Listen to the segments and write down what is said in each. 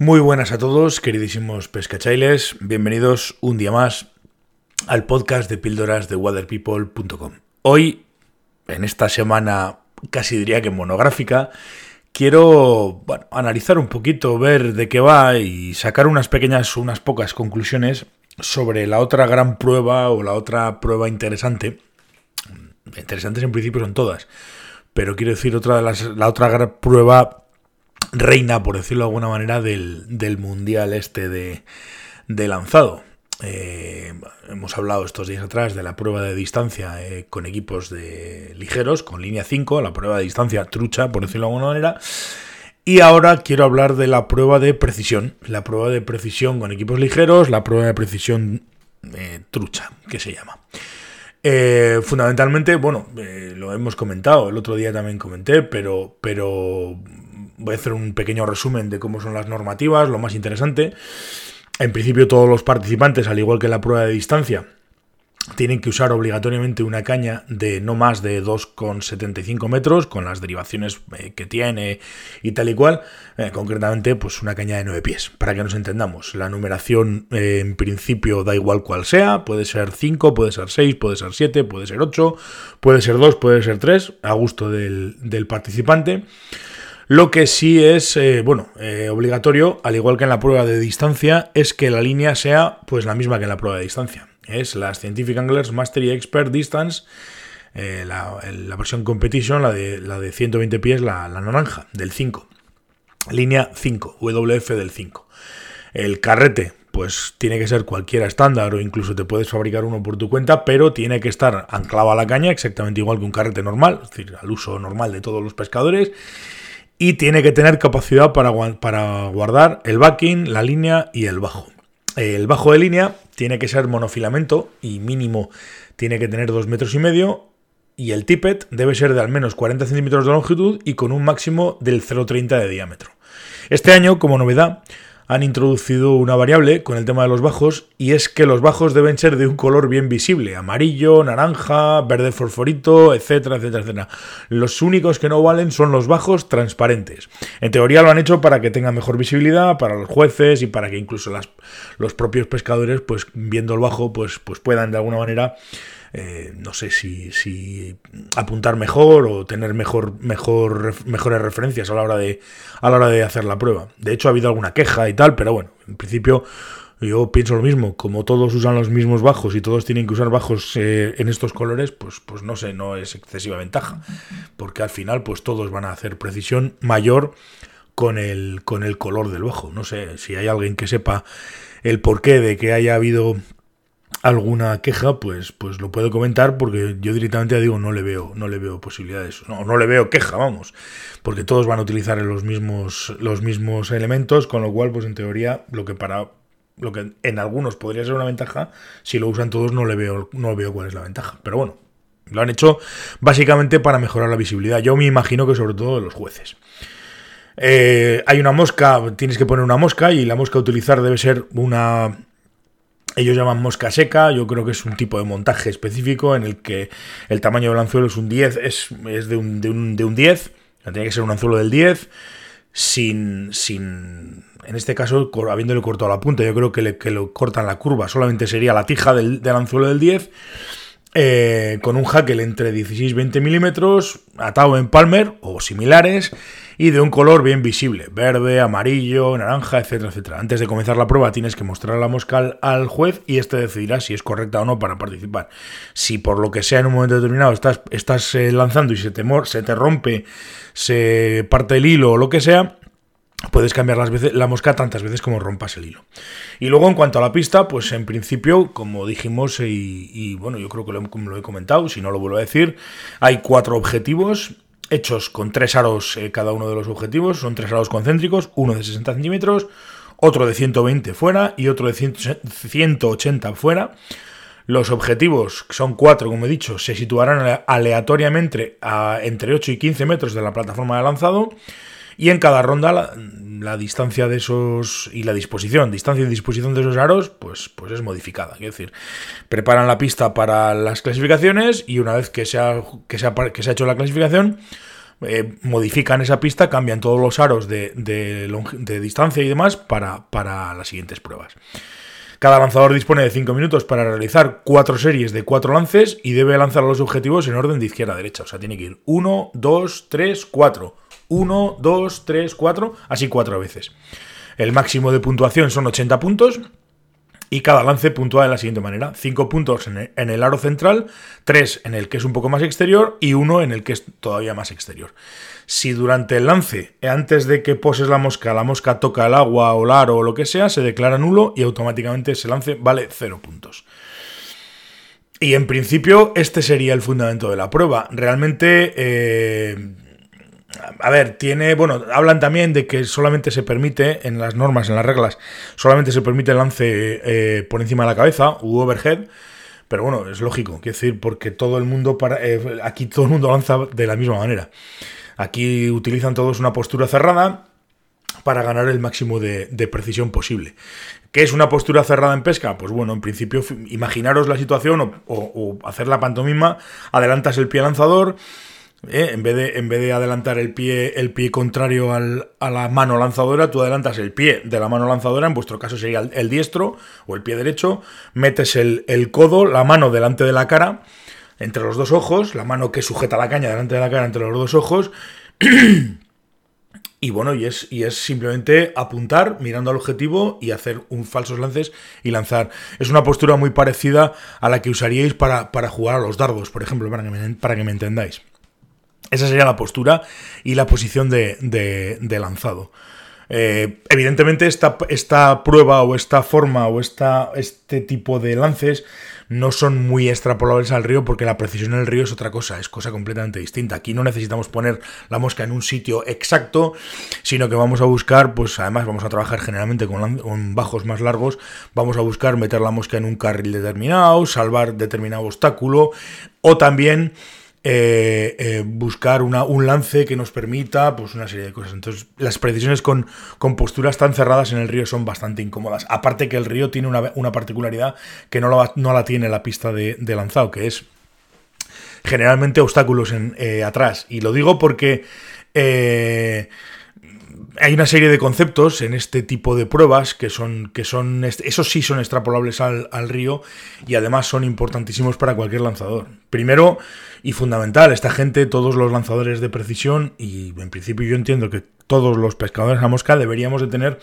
Muy buenas a todos, queridísimos pescachailes. Bienvenidos un día más al podcast de píldoras de waterpeople.com. Hoy, en esta semana casi diría que monográfica, quiero bueno, analizar un poquito, ver de qué va y sacar unas pequeñas, unas pocas conclusiones sobre la otra gran prueba o la otra prueba interesante. Interesantes en principio son todas, pero quiero decir otra de las, la otra gran prueba reina, por decirlo de alguna manera, del, mundial este de, lanzado. Eh, hemos hablado estos días atrás de la prueba de distancia eh, con equipos de ligeros, con línea 5, la prueba de distancia trucha, por decirlo de alguna manera. Y ahora quiero hablar de la prueba de precisión, la prueba de precisión con equipos ligeros, la prueba de precisión eh, trucha, que se llama. fundamentalmente, bueno, lo hemos comentado, el otro día también comenté, pero, pero voy a hacer un pequeño resumen de cómo son las normativas, lo más interesante. En principio todos los participantes, al igual que la prueba de distancia, tienen que usar obligatoriamente una caña de no más de 2,75 metros, con las derivaciones eh, que tiene y tal y cual. Eh, concretamente, pues una caña de 9 pies, para que nos entendamos. La numeración eh, en principio da igual cual sea, puede ser 5, puede ser 6, puede ser 7, puede ser 8, puede ser 2, puede ser 3, a gusto del participante. Lo que sí es, eh, bueno, eh, obligatorio, al igual que en la prueba de distancia, es que la línea sea pues la misma que en la prueba de distancia. Es la Scientific Anglers Mastery Expert Distance, eh, la, versión Competition, la de, la de 120 pies, la naranja, del 5. Línea 5, WF del 5. El carrete, pues tiene que ser cualquiera estándar o incluso te puedes fabricar uno por tu cuenta, pero tiene que estar anclado a la caña exactamente igual que un carrete normal, es decir, al uso normal de todos los pescadores y tiene que tener capacidad para, guardar el backing, la línea y el bajo. El bajo de línea tiene que ser monofilamento y mínimo tiene que tener 2 metros y medio y el tippet debe ser de al menos 40 centímetros de longitud y con un máximo del 0,30 de diámetro. Este año, como novedad, han introducido una variable con el tema de los bajos y es que los bajos deben ser de un color bien visible, amarillo, naranja, verde fosforito, etcétera, etcétera, etcétera. Los únicos que no valen son los bajos transparentes. En teoría lo han hecho para que tengan mejor visibilidad para los jueces y para que incluso las, los propios pescadores, pues viendo el bajo, pues, pues puedan de alguna manera eh, no sé si, apuntar mejor o tener mejor, mejores referencias a la, hora de, a la hora de hacer la prueba. De hecho, ha habido alguna queja y tal, pero bueno, en principio yo pienso lo mismo. Como todos usan los mismos bajos y todos tienen que usar bajos eh, en estos colores, pues, pues no sé, no es excesiva ventaja. Porque al final, pues todos van a hacer precisión mayor con el, con el color del bajo. No sé si hay alguien que sepa el porqué de que haya habido alguna queja, pues, pues lo puedo comentar porque yo directamente digo no le veo, no le veo posibilidades, no, no le veo queja, vamos, porque todos van a utilizar los mismos, los mismos elementos, con lo cual, pues en teoría, lo que para lo que en algunos podría ser una ventaja, si lo usan todos no le veo, no veo cuál es la ventaja. Pero bueno, lo han hecho básicamente para mejorar la visibilidad. Yo me imagino que sobre todo de los jueces. Eh, hay una mosca, tienes que poner una mosca y la mosca a utilizar debe ser una ellos llaman mosca seca, yo creo que es un tipo de montaje específico en el que el tamaño del anzuelo es un 10, es, de, un, de, un, de un 10, tiene que ser un anzuelo del 10, sin, sin, en este caso, habiéndole cortado la punta, yo creo que, le, que lo cortan la curva, solamente sería la tija del, del anzuelo del 10, eh, con un hackle entre 16 y 20 milímetros, atado en palmer o similares, y de un color bien visible, verde, amarillo, naranja, etcétera, etcétera. Antes de comenzar la prueba tienes que mostrar la mosca al, juez y este decidirá si es correcta o no para participar. Si por lo que sea en un momento determinado estás, estás eh, lanzando y se te, se te rompe, se parte el hilo o lo que sea, puedes cambiar las veces, la mosca tantas veces como rompas el hilo. Y luego en cuanto a la pista, pues en principio, como dijimos, y, bueno, yo creo que lo, he comentado, si no lo vuelvo a decir, hay cuatro objetivos hechos con tres aros eh, cada uno de los objetivos. Son tres aros concéntricos, uno de 60 centímetros, otro de 120 fuera y otro de 180 fuera. Los objetivos, que son cuatro, como he dicho, se situarán aleatoriamente a entre 8 y 15 metros de la plataforma de lanzado. Y en cada ronda la, distancia de esos y la disposición, distancia y disposición de esos aros, pues, pues es modificada. Es decir, preparan la pista para las clasificaciones y una vez que se ha, que se ha, que se ha hecho la clasificación, eh, modifican esa pista, cambian todos los aros de, distancia y demás para, para, las siguientes pruebas. Cada lanzador dispone de 5 minutos para realizar 4 series de 4 lances y debe lanzar los objetivos en orden de izquierda a derecha. O sea, tiene que ir 1, 2, 3, 4. 1, 2, 3, 4, así 4 veces. El máximo de puntuación son 80 puntos y cada lance puntúa de la siguiente manera. 5 puntos en el, aro central, 3 en el que es un poco más exterior y 1 en el que es todavía más exterior. Si durante el lance, antes de que poses la mosca, la mosca toca el agua o el aro o lo que sea, se declara nulo y automáticamente ese lance vale 0 puntos. Y en principio este sería el fundamento de la prueba. Realmente... Eh, a ver, tiene, bueno, hablan también de que solamente se permite, en las normas, en las reglas, solamente se permite el lance eh, por encima de la cabeza u overhead, pero bueno, es lógico, quiero decir, porque todo el mundo, para, eh, aquí todo el mundo lanza de la misma manera. Aquí utilizan todos una postura cerrada para ganar el máximo de, precisión posible. ¿Qué es una postura cerrada en pesca? Pues bueno, en principio, imaginaros la situación o, o hacer la pantomima, adelantas el pie lanzador, ¿eh? En, vez de, en vez de adelantar el pie, el pie contrario a la mano lanzadora, tú adelantas el pie de la mano lanzadora, en vuestro caso sería el, diestro o el pie derecho, metes el, codo, la mano delante de la cara, entre los dos ojos, la mano que sujeta la caña delante de la cara entre los dos ojos. Y bueno, y es, y es simplemente apuntar mirando al objetivo y hacer un falsos lances y lanzar. Es una postura muy parecida a la que usaríais para, para jugar a los dardos, por ejemplo, para para que me entendáis. Esa sería la postura y la posición de, lanzado. Eh, evidentemente esta, esta, prueba o esta forma o esta, este tipo de lances no son muy extrapolables al río porque la precisión en el río es otra cosa, es cosa completamente distinta. Aquí no necesitamos poner la mosca en un sitio exacto, sino que vamos a buscar, pues además vamos a trabajar generalmente con bajos más largos, vamos a buscar meter la mosca en un carril determinado, salvar determinado obstáculo o también eh, eh, buscar un lance que nos permita, pues una serie de cosas. Entonces, las precisiones con, con posturas tan cerradas en el río son bastante incómodas. Aparte que el río tiene una, particularidad que no la, no la tiene la pista de, lanzado, que es generalmente obstáculos en, eh, atrás. Y lo digo porque hay una serie de conceptos en este tipo de pruebas que son, que son esos sí son extrapolables al, al, río y además son importantísimos para cualquier lanzador. Primero y fundamental, esta gente, todos los lanzadores de precisión y en principio yo entiendo que todos los pescadores a mosca deberíamos de tener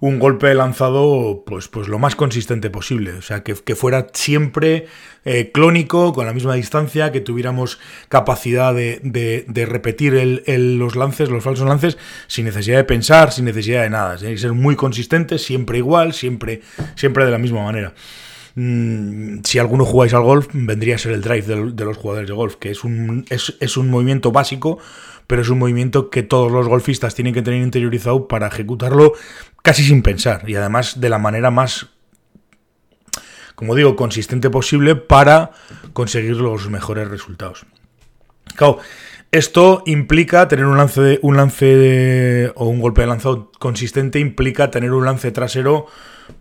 un golpe lanzado pues, pues lo más consistente posible. O sea, que, fuera siempre eh, clónico, con la misma distancia, que tuviéramos capacidad de, repetir los lances, los falsos lances, sin necesidad de pensar, sin necesidad de nada. Tiene que ser muy consistente, siempre igual, siempre, siempre de la misma manera. Mm, si alguno jugáis al golf, vendría a ser el drive de, los jugadores de golf, que es un, es, un movimiento básico, pero es un movimiento que todos los golfistas tienen que tener interiorizado para ejecutarlo casi sin pensar y además de la manera más, como digo, consistente posible para conseguir los mejores resultados. Esto implica tener un lance, un lance o un golpe de lanzado consistente, implica tener un lance trasero,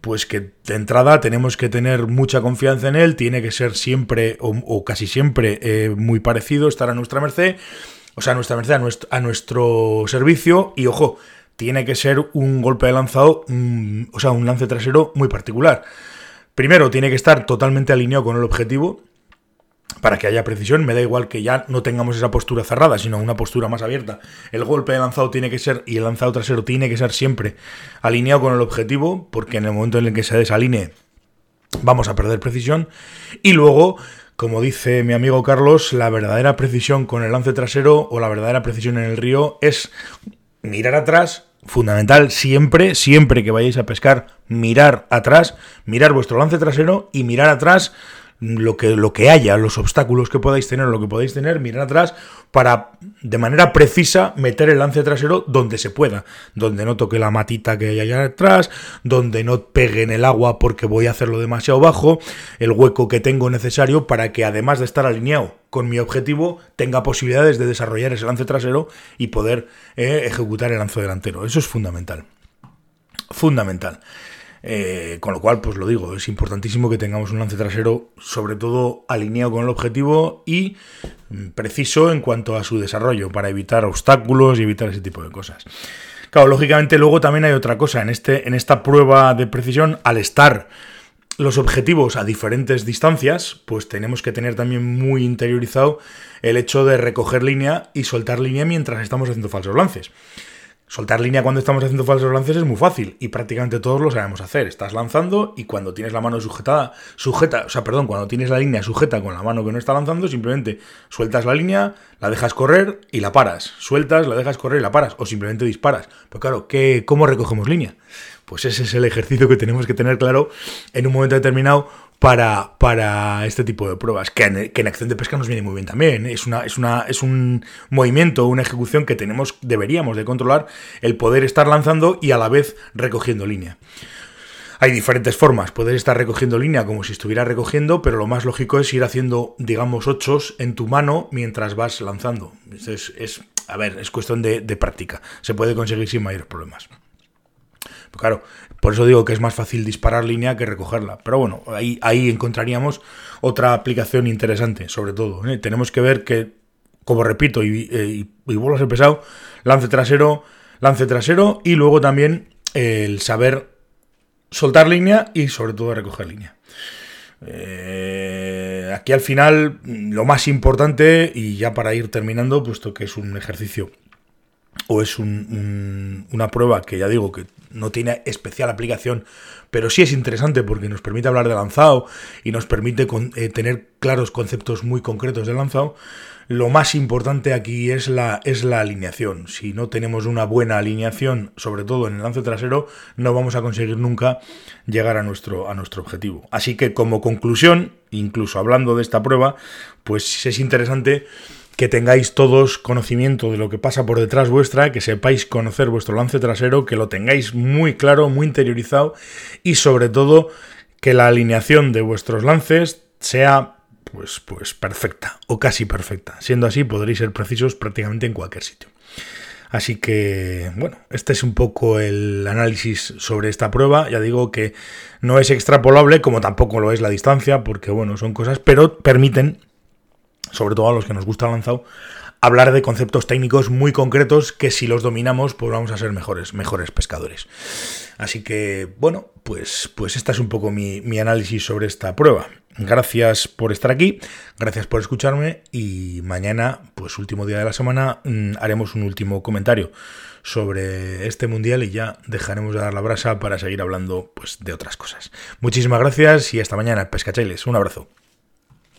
pues que de entrada tenemos que tener mucha confianza en él, tiene que ser siempre o, casi siempre eh, muy parecido, estar a nuestra merced o sea, a nuestra merced, a nuestro, servicio, y ojo, tiene que ser un golpe de lanzado, o sea, un lance trasero muy particular. Primero, tiene que estar totalmente alineado con el objetivo, para que haya precisión, me da igual que ya no tengamos esa postura cerrada, sino una postura más abierta. El golpe de lanzado tiene que ser, y el lanzado trasero tiene que ser siempre alineado con el objetivo, porque en el momento en el que se desalinee vamos a perder precisión. Y luego como dice mi amigo Carlos, la verdadera precisión con el lance trasero o la verdadera precisión en el río es mirar atrás, fundamental siempre, siempre que vayáis a pescar, mirar atrás, mirar vuestro lance trasero y mirar atrás lo que, lo que haya, los obstáculos que podáis tener, lo que podáis tener, mirar atrás para de manera precisa meter el lance trasero donde se pueda, donde no toque la matita que hay allá atrás, donde no pegue en el agua porque voy a hacerlo demasiado bajo, el hueco que tengo necesario para que además de estar alineado con mi objetivo, tenga posibilidades de desarrollar ese lance trasero y poder eh, ejecutar el lance delantero. Eso es fundamental. Fundamental. Eh, con lo cual, pues lo digo, es importantísimo que tengamos un lance trasero, sobre todo alineado con el objetivo y mm, preciso en cuanto a su desarrollo, para evitar obstáculos y evitar ese tipo de cosas. Claro, lógicamente luego también hay otra cosa. En, este, en esta prueba de precisión, al estar los objetivos a diferentes distancias, pues tenemos que tener también muy interiorizado el hecho de recoger línea y soltar línea mientras estamos haciendo falsos lances. Soltar línea cuando estamos haciendo falsos lances es muy fácil y prácticamente todos lo sabemos hacer. Estás lanzando y cuando tienes la mano sujetada, sujeta, o sea, perdón, cuando tienes la línea sujeta con la mano que no está lanzando, simplemente sueltas la línea, la dejas correr y la paras. Sueltas, la dejas correr y la paras o simplemente disparas. Pero claro, ¿qué, ¿cómo recogemos línea? Pues ese es el ejercicio que tenemos que tener claro en un momento determinado para, para este tipo de pruebas, que en, que en, acción de pesca nos viene muy bien también. ¿eh? Es, una, es, una, es un movimiento, una ejecución que tenemos, deberíamos de controlar, el poder estar lanzando y a la vez recogiendo línea. Hay diferentes formas, poder estar recogiendo línea como si estuviera recogiendo, pero lo más lógico es ir haciendo, digamos, ochos en tu mano mientras vas lanzando. Es, es a ver, es cuestión de, práctica. Se puede conseguir sin mayores problemas. Pues claro, por eso digo que es más fácil disparar línea que recogerla. Pero bueno, ahí, encontraríamos otra aplicación interesante, sobre todo. ¿eh? Tenemos que ver que, como repito, y, eh, y, vuelvo a ser pesado, lance trasero, lance trasero y luego también el saber soltar línea y sobre todo recoger línea. Eh, aquí al final lo más importante, y ya para ir terminando, puesto que es un ejercicio o es un, un, una prueba que ya digo que no tiene especial aplicación, pero sí es interesante porque nos permite hablar de lanzado y nos permite eh, tener claros conceptos muy concretos de lanzado. Lo más importante aquí es la, es la alineación. Si no tenemos una buena alineación, sobre todo en el lance trasero, no vamos a conseguir nunca llegar a nuestro, a nuestro objetivo. Así que como conclusión, incluso hablando de esta prueba, pues es interesante que tengáis todos conocimiento de lo que pasa por detrás vuestra, que sepáis conocer vuestro lance trasero, que lo tengáis muy claro, muy interiorizado y sobre todo que la alineación de vuestros lances sea pues, pues perfecta o casi perfecta. Siendo así podréis ser precisos prácticamente en cualquier sitio. Así que, bueno, este es un poco el análisis sobre esta prueba. Ya digo que no es extrapolable, como tampoco lo es la distancia, porque, bueno, son cosas, pero permiten sobre todo a los que nos gusta lanzado, hablar de conceptos técnicos muy concretos que si los dominamos, pues vamos a ser mejores, mejores pescadores. Así que, bueno, pues, pues esta es un poco mi, mi análisis sobre esta prueba. Gracias por estar aquí, gracias por escucharme y mañana, pues último día de la semana, mm, haremos un último comentario sobre este mundial y ya dejaremos de dar la brasa para seguir hablando pues de otras cosas. Muchísimas gracias y hasta mañana, pescachailes. Un abrazo.